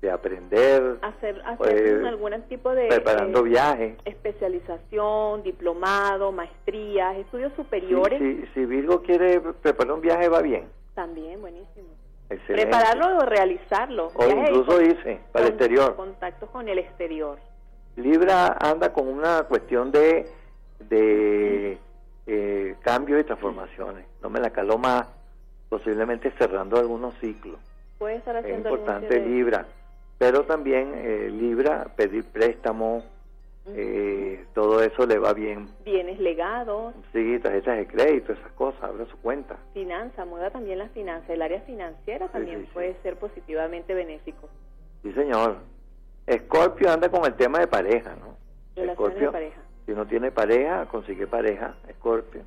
de aprender. Hacer, hacer algún tipo de... Preparando viajes. Especialización, diplomado, maestrías, estudios superiores. Si, Virgo quiere preparar un viaje, va bien. También, buenísimo. Prepararlo o realizarlo. O incluso irse para el exterior. Contacto con el exterior. Libra anda con una cuestión de, de eh, cambio y transformaciones. No me la caló más, posiblemente cerrando algunos ciclos. Puede estar haciendo es importante Libra pero también eh, Libra, pedir préstamo, eh, todo eso le va bien. Bienes legados. Sí, tarjetas de crédito, esas cosas, abre su cuenta. Finanza, mueva también las finanzas. El área financiera también puede ser positivamente benéfico. Sí, señor. Escorpio anda con el tema de pareja, ¿no? Relaciones de pareja. Si no tiene pareja, consigue pareja, Escorpio,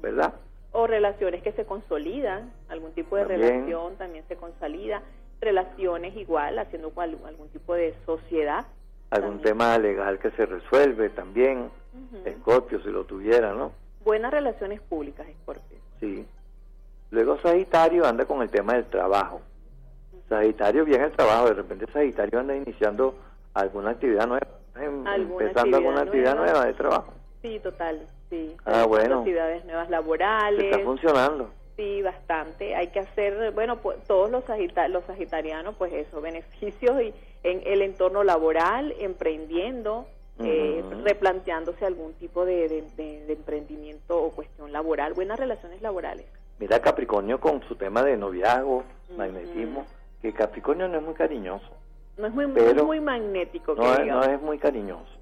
¿verdad? O relaciones que se consolidan, algún tipo de relación también se consolida relaciones igual, haciendo algún, algún tipo de sociedad. Algún tema legal que se resuelve también, Escorpio si lo tuviera, ¿no? Buenas relaciones públicas, Escorpio. Sí. Luego Sagitario anda con el tema del trabajo. Sagitario viene el trabajo, de repente Sagitario anda iniciando alguna actividad nueva, em, empezando alguna actividad nueva de trabajo. Sí, total, sí. Ah, bueno. Actividades nuevas laborales. Está funcionando. Sí, bastante. Hay que hacer, bueno, pues, todos los, los sagitarianos, pues eso, beneficios y en el entorno laboral, emprendiendo, eh, replanteándose algún tipo de, emprendimiento o cuestión laboral, buenas relaciones laborales. Mira Capricornio con su tema de noviazgo, magnetismo, que Capricornio no es muy cariñoso. No es muy, muy magnético. No, es, no es muy cariñoso.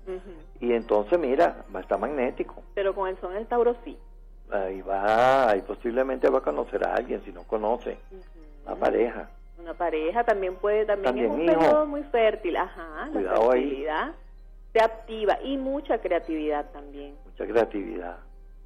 Y entonces, mira, va a estar magnético. Pero con el son el Tauro sí ahí va, ahí posiblemente va a conocer a alguien si no conoce, una pareja. Una pareja también puede, también, es un periodo muy fértil, ajá, la fertilidad se activa y mucha creatividad también. Mucha creatividad.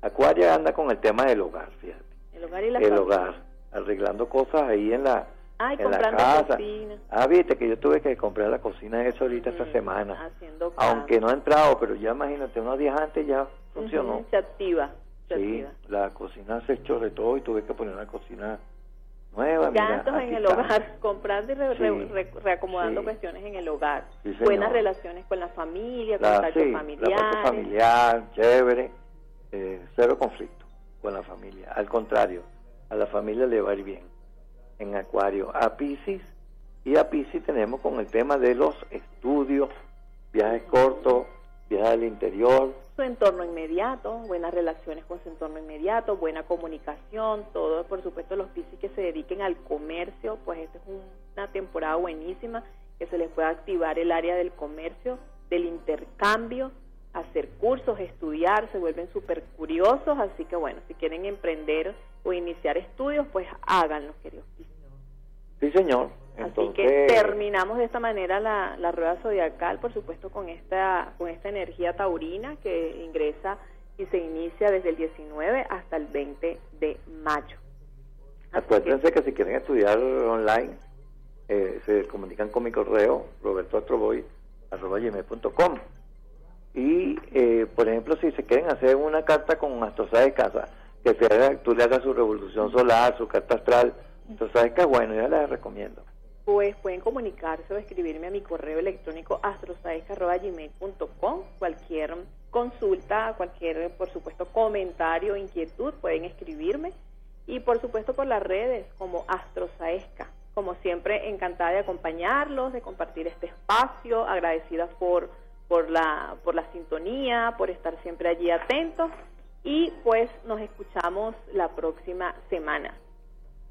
Acuaria anda con el tema del hogar, fíjate. El hogar y la El hogar, arreglando cosas ahí en la Ay, en la casa. Cocina. Ah, viste que yo tuve que comprar la cocina eso ahorita esta semana. Haciendo Aunque no ha entrado, pero ya imagínate, unos días antes ya funcionó. se activa. Sí, la cocina se echó de todo y tuve que poner una cocina nueva. Gastos en el hogar, comprando y reacomodando cuestiones en el hogar. Buenas relaciones con la familia, contacto familiar. La parte familiar, chévere, eh, cero conflicto con la familia. Al contrario, a la familia le va a ir bien. En Acuario, a Pisces, y a Pisces tenemos con el tema de los estudios, viajes cortos, viajes al interior, su entorno inmediato, buenas relaciones con su entorno inmediato, buena comunicación, todo, por supuesto, los piscis que se dediquen al comercio, pues esta es una temporada buenísima que se les pueda activar el área del comercio, del intercambio, hacer cursos, estudiar, se vuelven súper curiosos, así que bueno, si quieren emprender o iniciar estudios, pues háganlo, queridos. Sí, señor. Así que terminamos de esta manera la, la, rueda zodiacal, por supuesto, con esta, con esta energía taurina que ingresa y se inicia desde el 19 hasta el 20 de mayo. Acuérdense que, si quieren estudiar online, eh, se comunican con mi correo, robertoastroboy.com. Y, eh, por ejemplo, si se quieren hacer una carta con Astrosa de Casa, que tú le hagas su revolución solar, su carta astral, entonces, que bueno, ya les recomiendo pues pueden comunicarse o escribirme a mi correo electrónico astrosaesca.gmail.com cualquier consulta, cualquier, por supuesto, comentario, inquietud, pueden escribirme y por supuesto por las redes como Astrosaesca. Como siempre, encantada de acompañarlos, de compartir este espacio, agradecida por, por la, por la sintonía, por estar siempre allí atentos y pues nos escuchamos la próxima semana.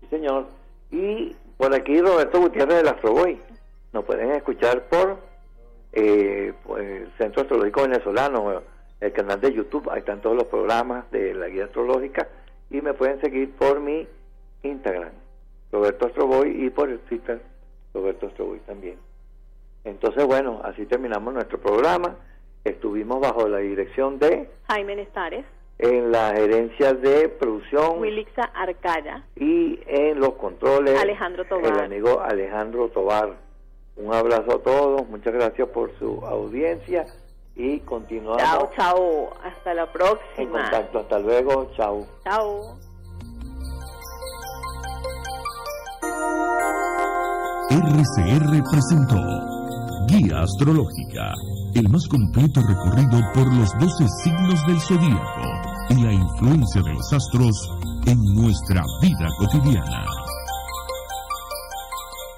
Sí, señor. Y por aquí Roberto Gutiérrez de Astroboy. Nos pueden escuchar por, eh, el Centro Astrológico Venezolano, el canal de YouTube. Ahí están todos los programas de la guía astrológica. Y me pueden seguir por mi Instagram, Roberto Astroboy, y por el Twitter, Roberto Astroboy también. Entonces, bueno, así terminamos nuestro programa. Estuvimos bajo la dirección de Jaime Nestares, en la gerencia de producción Wilixa Arcaya y en los controles Alejandro el Tobar. amigo Alejandro Tobar. Un abrazo a todos, muchas gracias por su audiencia y continuamos Chao, chao. Hasta la en próxima. contacto. Hasta luego, chao. Chao. RCR presentó Guía Astrológica, el más completo recorrido por los 12 signos del zodíaco y la influencia de los astros en nuestra vida cotidiana.